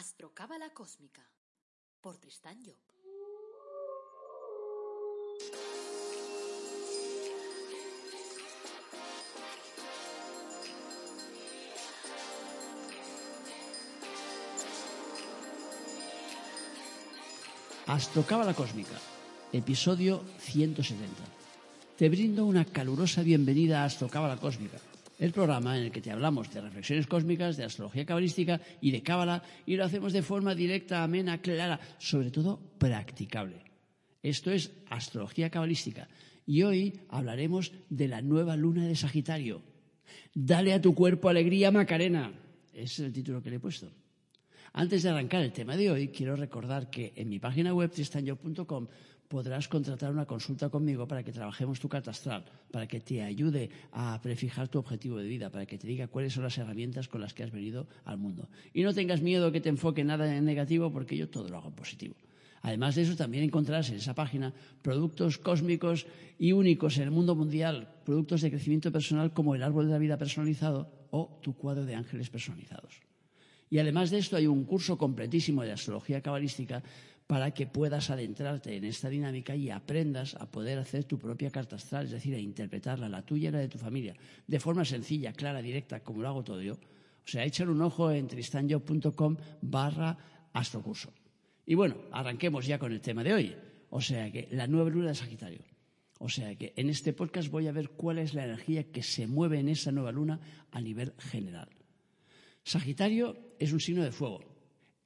Astrocábala Cósmica por Tristán Job. Astrocábala Cósmica, episodio 170. Te brindo una calurosa bienvenida a Astrocábala Cósmica, el programa en el que te hablamos de reflexiones cósmicas, de astrología cabalística y de cábala, y lo hacemos de forma directa, amena, clara, sobre todo practicable. Esto es astrología cabalística, y hoy hablaremos de la nueva luna de Sagitario. Dale a tu cuerpo alegría, Macarena. Ese es el título que le he puesto. Antes de arrancar el tema de hoy, quiero recordar que en mi página web tristanyo.com podrás contratar una consulta conmigo para que trabajemos tu carta astral, para que te ayude a prefijar tu objetivo de vida, para que te diga cuáles son las herramientas con las que has venido al mundo. Y no tengas miedo que te enfoque nada en negativo porque yo todo lo hago en positivo. Además de eso, también encontrarás en esa página productos cósmicos y únicos en el mundo mundial, productos de crecimiento personal como el árbol de la vida personalizado o tu cuadro de ángeles personalizados. Y además de esto hay un curso completísimo de astrología cabalística para que puedas adentrarte en esta dinámica y aprendas a poder hacer tu propia carta astral, es decir, a interpretarla, la tuya y la de tu familia, de forma sencilla, clara, directa, como lo hago todo yo. O sea, échale un ojo en tristanyo.com barra astrocurso. Y bueno, arranquemos ya con el tema de hoy. O sea que la nueva luna de Sagitario. O sea que en este podcast voy a ver cuál es la energía que se mueve en esa nueva luna a nivel general. Sagitario es un signo de fuego,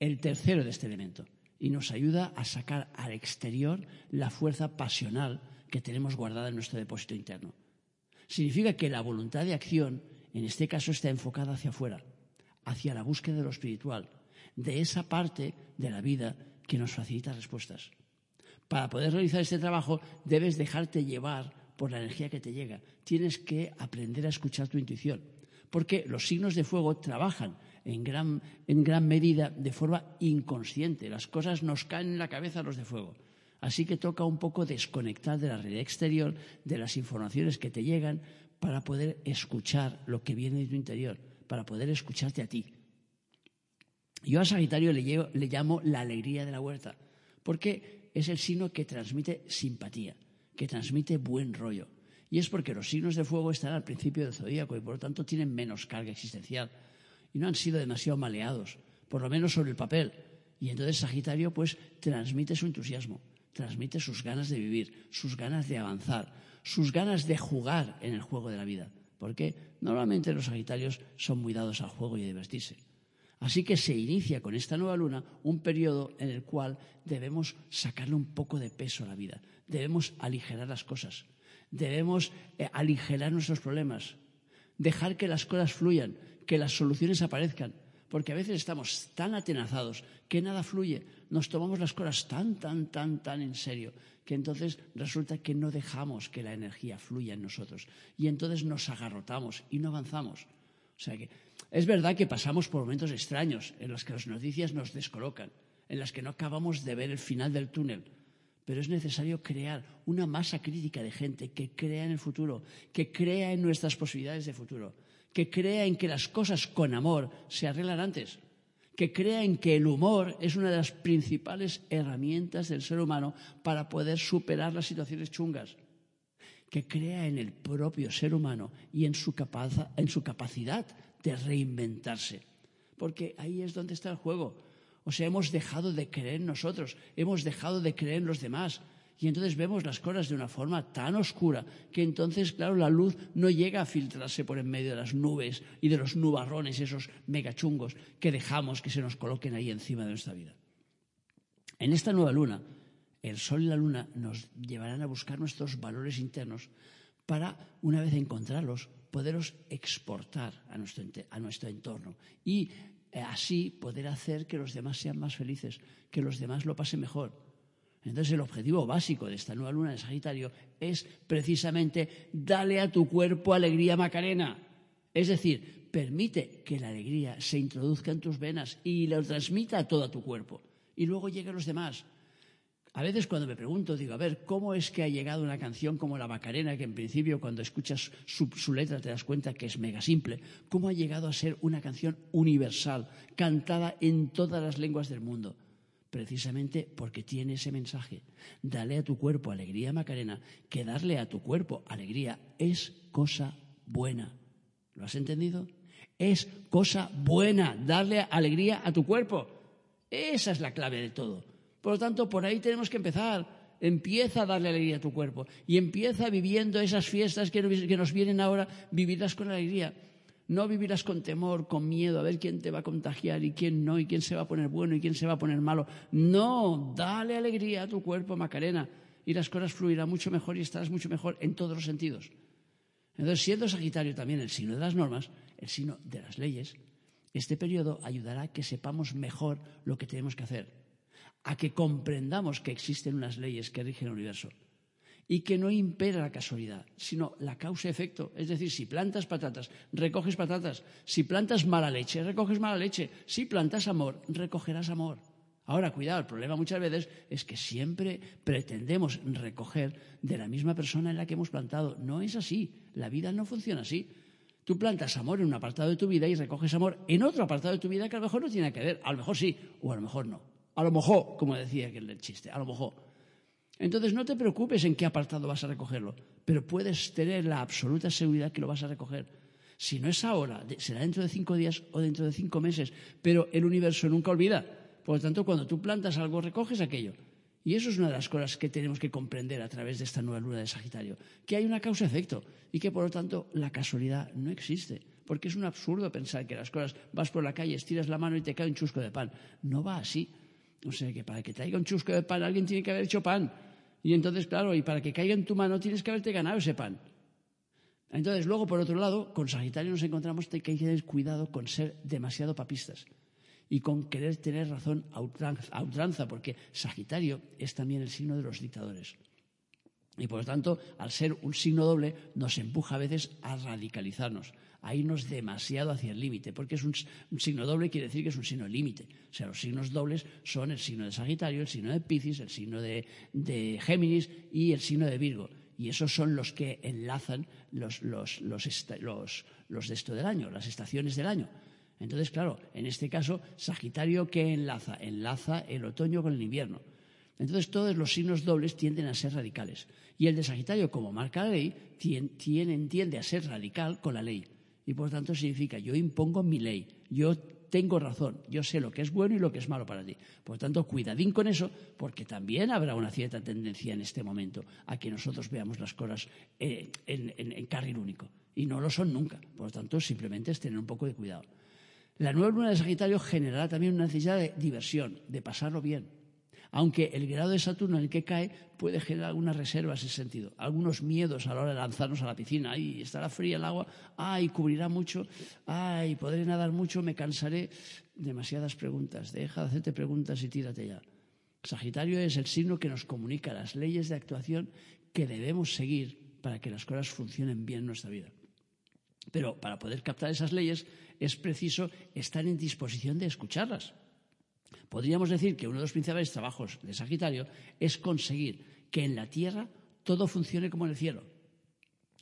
el tercero de este elemento, y nos ayuda a sacar al exterior la fuerza pasional que tenemos guardada en nuestro depósito interno. Significa que la voluntad de acción, en este caso, está enfocada hacia afuera, hacia la búsqueda de lo espiritual, de esa parte de la vida que nos facilita respuestas. Para poder realizar este trabajo debes dejarte llevar por la energía que te llega. Tienes que aprender a escuchar tu intuición porque los signos de fuego trabajan en gran, medida de forma inconsciente. Las cosas nos caen en la cabeza a los de fuego. Así que toca un poco desconectar de la realidad exterior, de las informaciones que te llegan, para poder escuchar lo que viene de tu interior, para poder escucharte a ti. Yo a Sagitario le, le llamo la alegría de la huerta, porque es el signo que transmite simpatía, que transmite buen rollo. Y es porque los signos de fuego están al principio del zodíaco y por lo tanto tienen menos carga existencial. Y no han sido demasiado maleados, por lo menos sobre el papel. Y entonces Sagitario pues transmite su entusiasmo, transmite sus ganas de vivir, sus ganas de avanzar, sus ganas de jugar en el juego de la vida. Porque normalmente los Sagitarios son muy dados al juego y a divertirse. Así que se inicia con esta nueva luna un periodo en el cual debemos sacarle un poco de peso a la vida, debemos aligerar las cosas, debemos eh, aligerar nuestros problemas, dejar que las cosas fluyan, que las soluciones aparezcan, porque a veces estamos tan atenazados que nada fluye, nos tomamos las cosas tan, tan, tan, tan en serio, que entonces resulta que no dejamos que la energía fluya en nosotros. Y entonces nos agarrotamos y no avanzamos. O sea que es verdad que pasamos por momentos extraños en los que las noticias nos descolocan, en las que no acabamos de ver el final del túnel, pero es necesario crear una masa crítica de gente que crea en el futuro, que crea en nuestras posibilidades de futuro, que crea en que las cosas con amor se arreglan antes, que crea en que el humor es una de las principales herramientas del ser humano para poder superar las situaciones chungas, que crea en el propio ser humano y en su, en su capacidad de reinventarse. Porque ahí es donde está el juego. O sea, hemos dejado de creer en nosotros, hemos dejado de creer en los demás. Y entonces vemos las cosas de una forma tan oscura que entonces, claro, la luz no llega a filtrarse por en medio de las nubes y de los nubarrones, esos megachungos que dejamos que se nos coloquen ahí encima de nuestra vida. En esta nueva luna, el sol y la luna nos llevarán a buscar nuestros valores internos para, una vez encontrarlos, poderlos exportar a nuestro, a nuestro entorno y eh, así poder hacer que los demás sean más felices, que los demás lo pasen mejor. Entonces el objetivo básico de esta nueva luna de Sagitario es precisamente darle a tu cuerpo alegría macarena. Es decir, permite que la alegría se introduzca en tus venas y lo transmita a todo tu cuerpo. Y luego llegue a los demás. A veces cuando me pregunto, digo, a ver, ¿cómo es que ha llegado una canción como La Macarena, que en principio cuando escuchas su, letra te das cuenta que es mega simple? ¿Cómo ha llegado a ser una canción universal, cantada en todas las lenguas del mundo? Precisamente porque tiene ese mensaje. Dale a tu cuerpo alegría, Macarena, que darle a tu cuerpo alegría es cosa buena. ¿Lo has entendido? Es cosa buena darle alegría a tu cuerpo. Esa es la clave de todo. Por lo tanto, por ahí tenemos que empezar. Empieza a darle alegría a tu cuerpo y empieza viviendo esas fiestas que nos vienen ahora, vivirlas con alegría. No vivirás con temor, con miedo, a ver quién te va a contagiar y quién no, y quién se va a poner bueno y quién se va a poner malo. No, dale alegría a tu cuerpo, Macarena, y las cosas fluirán mucho mejor y estarás mucho mejor en todos los sentidos. Entonces, siendo Sagitario también el signo de las normas, el signo de las leyes, este periodo ayudará a que sepamos mejor lo que tenemos que hacer a que comprendamos que existen unas leyes que rigen el universo y que no impera la casualidad, sino la causa-efecto. Es decir, si plantas patatas, recoges patatas. Si plantas mala leche, recoges mala leche. Si plantas amor, recogerás amor. Ahora, cuidado, el problema muchas veces es que siempre pretendemos recoger de la misma persona en la que hemos plantado. No es así. La vida no funciona así. Tú plantas amor en un apartado de tu vida y recoges amor en otro apartado de tu vida que a lo mejor no tiene que ver. A lo mejor sí, o a lo mejor no. A lo mejor, como decía aquel chiste, a lo mejor. Entonces no te preocupes en qué apartado vas a recogerlo, pero puedes tener la absoluta seguridad que lo vas a recoger. Si no es ahora, será dentro de cinco días o dentro de cinco meses, pero el universo nunca olvida. Por lo tanto, cuando tú plantas algo, recoges aquello. Y eso es una de las cosas que tenemos que comprender a través de esta nueva luna de Sagitario, que hay una causa-efecto y que, por lo tanto, la casualidad no existe. Porque es un absurdo pensar que las cosas, vas por la calle, estiras la mano y te cae un chusco de pan. No va así. O sea, que para que traiga un chusco de pan alguien tiene que haber hecho pan. Y entonces, claro, y para que caiga en tu mano tienes que haberte ganado ese pan. Entonces, luego, por otro lado, con Sagitario nos encontramos que hay que tener cuidado con ser demasiado papistas y con querer tener razón a ultranza, porque Sagitario es también el signo de los dictadores. Y por lo tanto, al ser un signo doble, nos empuja a veces a radicalizarnos, a irnos demasiado hacia el límite, porque es un, signo doble, quiere decir que es un signo límite. O sea, los signos dobles son el signo de Sagitario, el signo de Piscis, el signo de, Géminis y el signo de Virgo. Y esos son los que enlazan los, los, de esto del año, las estaciones del año. Entonces, claro, en este caso, Sagitario, ¿qué enlaza? Enlaza el otoño con el invierno. Entonces, todos los signos dobles tienden a ser radicales. Y el de Sagitario, como marca la ley, tiende a ser radical con la ley. Y por tanto significa, yo impongo mi ley, yo tengo razón, yo sé lo que es bueno y lo que es malo para ti. Por tanto, cuidadín con eso, porque también habrá una cierta tendencia en este momento a que nosotros veamos las cosas eh, en, en carril único. Y no lo son nunca. Por tanto, simplemente es tener un poco de cuidado. La nueva luna de Sagitario generará también una necesidad de diversión, de pasarlo bien aunque el grado de Saturno en el que cae puede generar algunas reservas en ese sentido, algunos miedos a la hora de lanzarnos a la piscina. Ay, estará fría el agua, ay, cubrirá mucho, ay, podré nadar mucho, me cansaré. Demasiadas preguntas, deja de hacerte preguntas y tírate ya. Sagitario es el signo que nos comunica las leyes de actuación que debemos seguir para que las cosas funcionen bien en nuestra vida. Pero para poder captar esas leyes es preciso estar en disposición de escucharlas. Podríamos decir que uno de los principales trabajos de Sagitario es conseguir que en la Tierra todo funcione como en el cielo.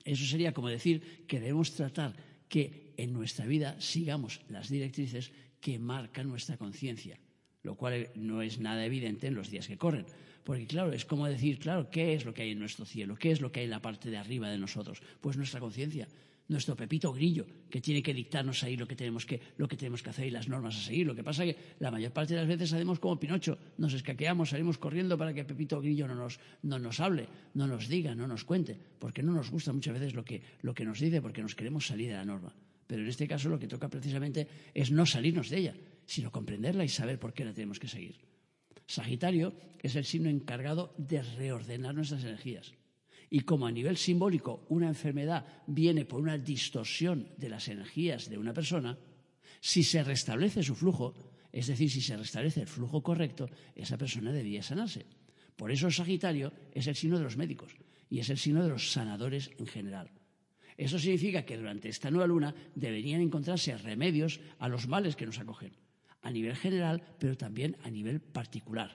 Eso sería como decir que debemos tratar que en nuestra vida sigamos las directrices que marcan nuestra conciencia, lo cual no es nada evidente en los días que corren. Porque claro, es como decir, claro, ¿qué es lo que hay en nuestro cielo? ¿Qué es lo que hay en la parte de arriba de nosotros? Pues nuestra conciencia nuestro Pepito Grillo, que tiene que dictarnos ahí lo que tenemos que, lo que tenemos que hacer y las normas a seguir. Lo que pasa es que la mayor parte de las veces hacemos como Pinocho, nos escaqueamos, salimos corriendo para que Pepito Grillo no nos, no nos hable, no nos diga, no nos cuente, porque no nos gusta muchas veces lo que, lo que nos dice, porque nos queremos salir de la norma. Pero en este caso lo que toca precisamente es no salirnos de ella, sino comprenderla y saber por qué la tenemos que seguir. Sagitario es el signo encargado de reordenar nuestras energías. Y como a nivel simbólico una enfermedad viene por una distorsión de las energías de una persona, si se restablece su flujo, es decir, si se restablece el flujo correcto, esa persona debía sanarse. Por eso Sagitario es el signo de los médicos y es el signo de los sanadores en general. Eso significa que durante esta nueva luna deberían encontrarse remedios a los males que nos acogen, a nivel general, pero también a nivel particular.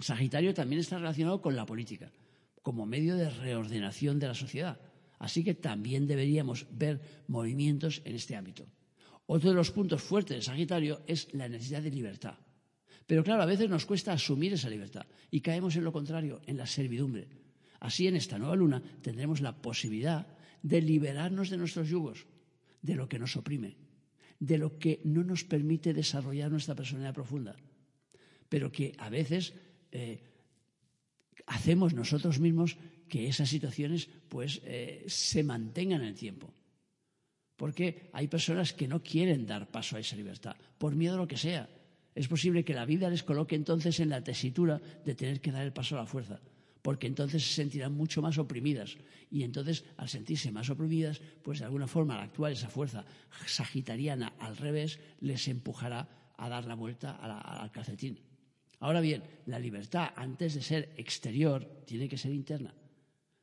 Sagitario también está relacionado con la política, como medio de reordenación de la sociedad. Así que también deberíamos ver movimientos en este ámbito. Otro de los puntos fuertes de Sagitario es la necesidad de libertad. Pero claro, a veces nos cuesta asumir esa libertad y caemos en lo contrario, en la servidumbre. Así, en esta nueva luna tendremos la posibilidad de liberarnos de nuestros yugos, de lo que nos oprime, de lo que no nos permite desarrollar nuestra personalidad profunda, pero que a veces eh, hacemos nosotros mismos que esas situaciones pues eh, se mantengan en el tiempo. Porque hay personas que no quieren dar paso a esa libertad, por miedo a lo que sea. Es posible que la vida les coloque entonces en la tesitura de tener que dar el paso a la fuerza, porque entonces se sentirán mucho más oprimidas. Y entonces, al sentirse más oprimidas, pues de alguna forma al actuar esa fuerza sagitariana al revés, les empujará a dar la vuelta al calcetín. Ahora bien, la libertad, antes de ser exterior, tiene que ser interna.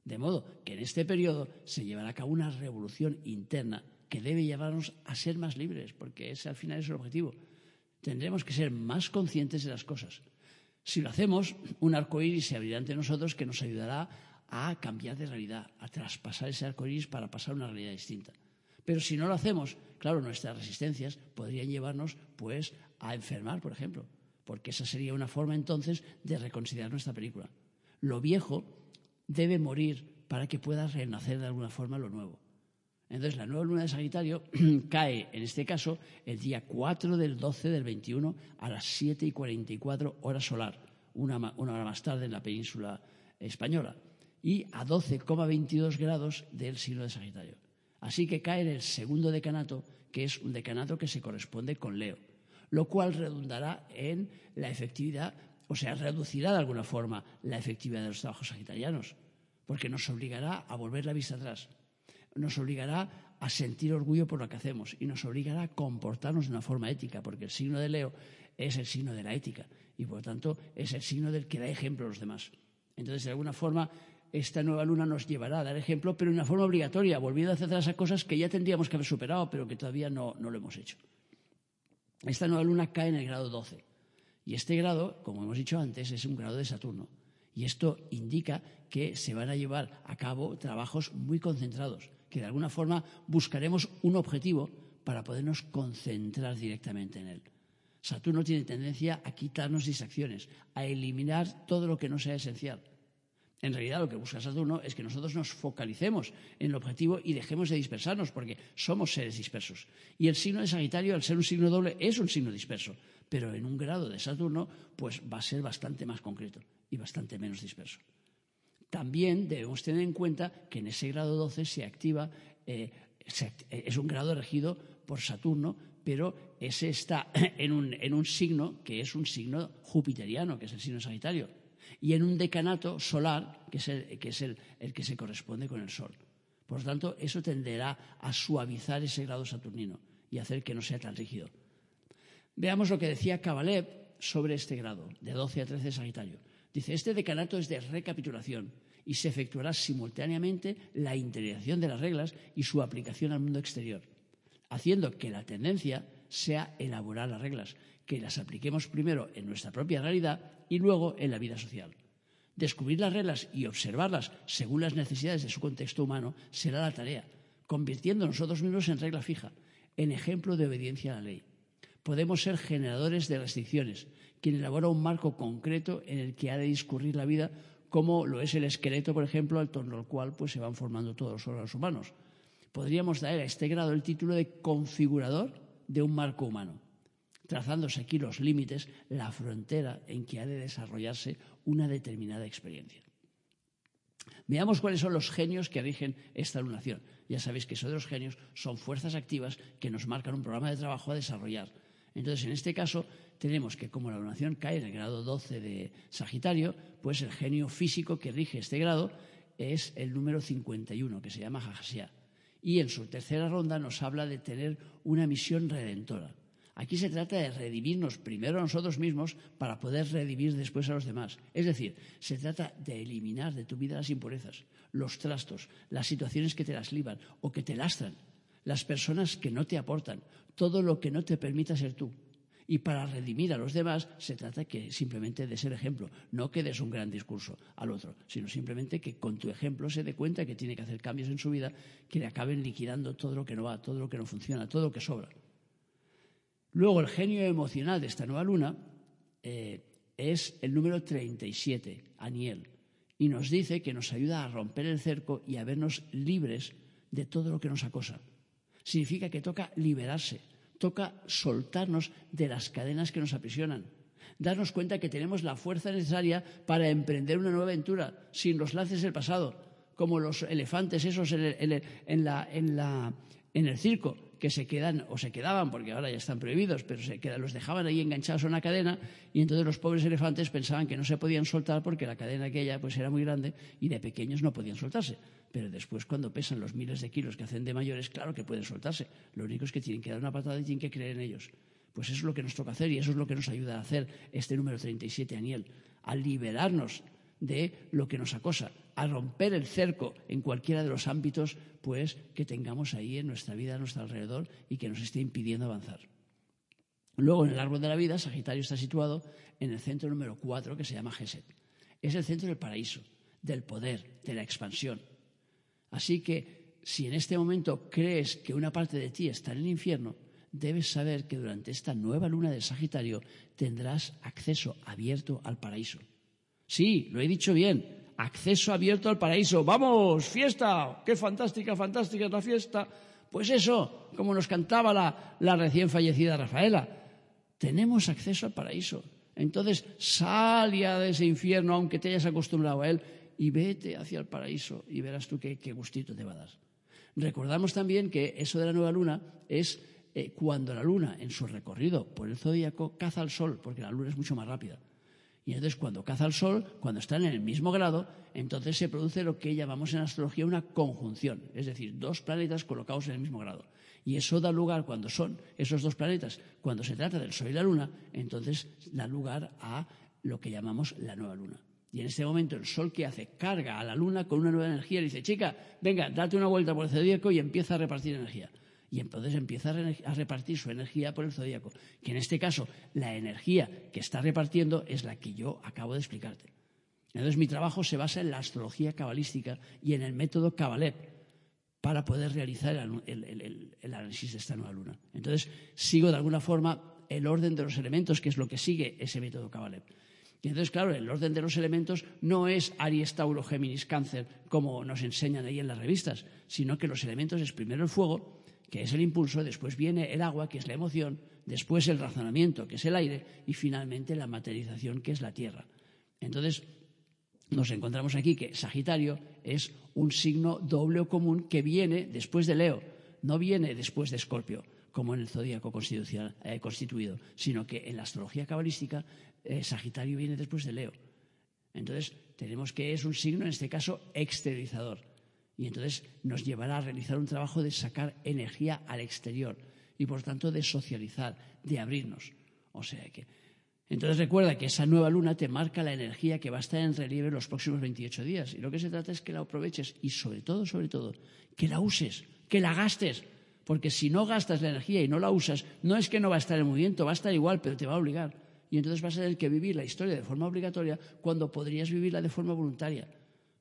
De modo que en este periodo se llevará a cabo una revolución interna que debe llevarnos a ser más libres, porque ese al final es el objetivo. Tendremos que ser más conscientes de las cosas. Si lo hacemos, un arcoíris se abrirá ante nosotros que nos ayudará a cambiar de realidad, a traspasar ese arcoíris para pasar a una realidad distinta. Pero si no lo hacemos, claro, nuestras resistencias podrían llevarnos pues a enfermar, por ejemplo, porque esa sería una forma entonces de reconsiderar nuestra película. Lo viejo debe morir para que pueda renacer de alguna forma lo nuevo. Entonces, la nueva luna de Sagitario cae, en este caso, el día 4 del 12 del 21 a las 7 y 44 horas solar, una, una hora más tarde en la península española, y a 12,22 grados del signo de Sagitario. Así que cae en el segundo decanato, que es un decanato que se corresponde con Leo, lo cual redundará en la efectividad o sea, reducirá de alguna forma la efectividad de los trabajos sagitarianos, porque nos obligará a volver la vista atrás, nos obligará a sentir orgullo por lo que hacemos y nos obligará a comportarnos de una forma ética, porque el signo de Leo es el signo de la ética y por lo tanto es el signo del que da ejemplo a los demás. Entonces, de alguna forma, esta nueva luna nos llevará a dar ejemplo, pero de una forma obligatoria, volviendo hacia atrás a cosas que ya tendríamos que haber superado, pero que todavía no, no lo hemos hecho. Esta nueva luna cae en el grado 12 y este grado, como hemos dicho antes, es un grado de Saturno. Y esto indica que se van a llevar a cabo trabajos muy concentrados, que de alguna forma buscaremos un objetivo para podernos concentrar directamente en él. Saturno tiene tendencia a quitarnos distracciones, a eliminar todo lo que no sea esencial. En realidad lo que busca Saturno es que nosotros nos focalicemos en el objetivo y dejemos de dispersarnos, porque somos seres dispersos. Y el signo de Sagitario, al ser un signo doble, es un signo disperso pero en un grado de Saturno, pues va a ser bastante más concreto y bastante menos disperso. También debemos tener en cuenta que en ese grado 12 se activa, eh, es un grado regido por Saturno, pero ese está en un, signo que es un signo jupiteriano, que es el signo Sagitario, y en un decanato solar, que es el que, es el que se corresponde con el Sol. Por lo tanto, eso tenderá a suavizar ese grado saturnino y hacer que no sea tan rígido. Veamos lo que decía Kabalev sobre este grado, de 12 a 13 Sagitario. Dice, este decanato es de recapitulación y se efectuará simultáneamente la interiorización de las reglas y su aplicación al mundo exterior, haciendo que la tendencia sea elaborar las reglas, que las apliquemos primero en nuestra propia realidad y luego en la vida social. Descubrir las reglas y observarlas según las necesidades de su contexto humano será la tarea, convirtiendo nosotros mismos en regla fija, en ejemplo de obediencia a la ley podemos ser generadores de restricciones, quien elabora un marco concreto en el que ha de discurrir la vida, como lo es el esqueleto, por ejemplo, al torno al cual pues, se van formando todos los órganos humanos. Podríamos dar a este grado el título de configurador de un marco humano, trazándose aquí los límites, la frontera en que ha de desarrollarse una determinada experiencia. Veamos cuáles son los genios que rigen esta lunación. Ya sabéis que esos de los genios son fuerzas activas que nos marcan un programa de trabajo a desarrollar entonces, en este caso, tenemos que como la lunación cae en el grado 12 de Sagitario, pues el genio físico que rige este grado es el número 51, que se llama Jajasía. Y en su tercera ronda nos habla de tener una misión redentora. Aquí se trata de redimirnos primero a nosotros mismos para poder redimir después a los demás. Es decir, se trata de eliminar de tu vida las impurezas, los trastos, las situaciones que te las liban o que te lastran las personas que no te aportan, todo lo que no te permita ser tú. Y para redimir a los demás se trata que simplemente de ser ejemplo, no que des un gran discurso al otro, sino simplemente que con tu ejemplo se dé cuenta que tiene que hacer cambios en su vida que le acaben liquidando todo lo que no va, todo lo que no funciona, todo lo que sobra. Luego el genio emocional de esta nueva luna eh, es el número 37, Aniel, y nos dice que nos ayuda a romper el cerco y a vernos libres de todo lo que nos acosa. Significa que toca liberarse, toca soltarnos de las cadenas que nos aprisionan, darnos cuenta que tenemos la fuerza necesaria para emprender una nueva aventura sin los laces del pasado, como los elefantes esos en el, en el circo, que se quedan o se quedaban, porque ahora ya están prohibidos, pero se quedan, los dejaban ahí enganchados a una cadena y entonces los pobres elefantes pensaban que no se podían soltar porque la cadena aquella pues era muy grande y de pequeños no podían soltarse. Pero después cuando pesan los miles de kilos que hacen de mayores, claro que pueden soltarse. Lo único es que tienen que dar una patada y tienen que creer en ellos. Pues eso es lo que nos toca hacer y eso es lo que nos ayuda a hacer este número 37, Aniel, a liberarnos de lo que nos acosa, a romper el cerco en cualquiera de los ámbitos pues que tengamos ahí en nuestra vida, a nuestro alrededor y que nos esté impidiendo avanzar. Luego, en el árbol de la vida, Sagitario está situado en el centro número 4 que se llama Geset. Es el centro del paraíso, del poder, de la expansión. Así que si en este momento crees que una parte de ti está en el infierno, debes saber que durante esta nueva luna de Sagitario tendrás acceso abierto al paraíso. Sí, lo he dicho bien, acceso abierto al paraíso. Vamos, fiesta, qué fantástica, fantástica es la fiesta. Pues eso, como nos cantaba la, recién fallecida Rafaela, tenemos acceso al paraíso. Entonces, sal ya de ese infierno, aunque te hayas acostumbrado a él, y vete hacia el paraíso y verás tú qué, gustito te va a dar. Recordamos también que eso de la nueva luna es eh, cuando la luna, en su recorrido por el zodíaco, caza al sol, porque la luna es mucho más rápida. Y entonces cuando caza al sol, cuando están en el mismo grado, entonces se produce lo que llamamos en astrología una conjunción, es decir, dos planetas colocados en el mismo grado. Y eso da lugar, cuando son esos dos planetas, cuando se trata del Sol y la Luna, entonces da lugar a lo que llamamos la nueva Luna. Y en este momento el Sol que hace carga a la Luna con una nueva energía y dice, chica, venga, date una vuelta por el zodíaco y empieza a repartir energía. Y entonces empieza a repartir su energía por el zodíaco, que en este caso la energía que está repartiendo es la que yo acabo de explicarte. Entonces mi trabajo se basa en la astrología cabalística y en el método Kabbalah para poder realizar el, análisis de esta nueva luna. Entonces sigo de alguna forma el orden de los elementos, que es lo que sigue ese método Kabbalah. Y entonces, claro, el orden de los elementos no es Aries, Tauro, Géminis, Cáncer, como nos enseñan ahí en las revistas, sino que los elementos es primero el fuego, que es el impulso, después viene el agua, que es la emoción, después el razonamiento, que es el aire, y finalmente la materialización, que es la tierra. Entonces, nos encontramos aquí que Sagitario es un signo doble o común que viene después de Leo, no viene después de Escorpio como en el zodíaco eh, constituido, sino que en la astrología cabalística eh, Sagitario viene después de Leo. Entonces, tenemos que es un signo, en este caso, exteriorizador. Y entonces nos llevará a realizar un trabajo de sacar energía al exterior y, por tanto, de socializar, de abrirnos. O sea que. Entonces recuerda que esa nueva luna te marca la energía que va a estar en relieve los próximos 28 días. Y lo que se trata es que la aproveches y, sobre todo, sobre todo, que la uses, que la gastes. Porque si no gastas la energía y no la usas, no es que no va a estar en movimiento, va a estar igual, pero te va a obligar. Y entonces vas a tener que vivir la historia de forma obligatoria cuando podrías vivirla de forma voluntaria.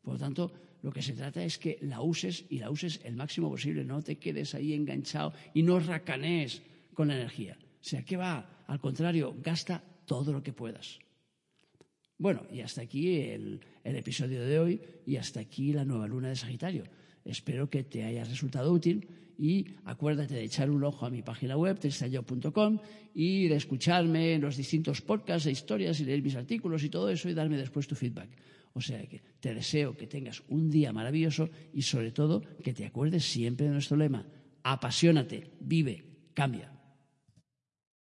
Por lo tanto, lo que se trata es que la uses y la uses el máximo posible. No te quedes ahí enganchado y no racanees con la energía. O sea, ¿qué va? Al contrario, gasta todo lo que puedas. Bueno, y hasta aquí el, el episodio de hoy y hasta aquí la nueva luna de Sagitario. Espero que te haya resultado útil y acuérdate de echar un ojo a mi página web, tristayo.com, y de escucharme en los distintos podcasts e historias y leer mis artículos y todo eso y darme después tu feedback. O sea que te deseo que tengas un día maravilloso y sobre todo que te acuerdes siempre de nuestro lema, apasionate, vive, cambia.